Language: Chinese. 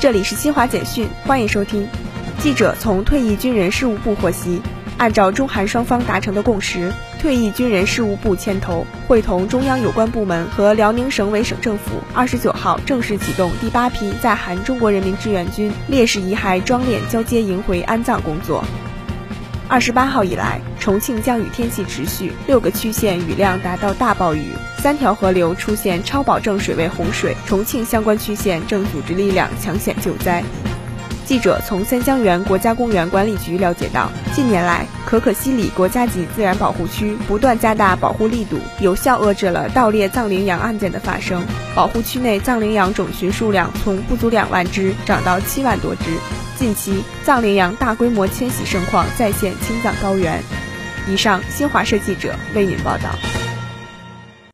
这里是新华简讯，欢迎收听。记者从退役军人事务部获悉，按照中韩双方达成的共识，退役军人事务部牵头，会同中央有关部门和辽宁省委省政府，二十九号正式启动第八批在韩中国人民志愿军烈士遗骸装殓交接迎回安葬工作。二十八号以来，重庆降雨天气持续，六个区县雨量达到大暴雨，三条河流出现超保证水位洪水，重庆相关区县正组织力量抢险救灾。记者从三江源国家公园管理局了解到，近年来可可西里国家级自然保护区不断加大保护力度，有效遏制了盗猎藏羚羊案件的发生。保护区内藏羚羊种群数量从不足两万只涨到七万多只。近期藏羚羊大规模迁徙盛况再现青藏高原。以上，新华社记者为您报道。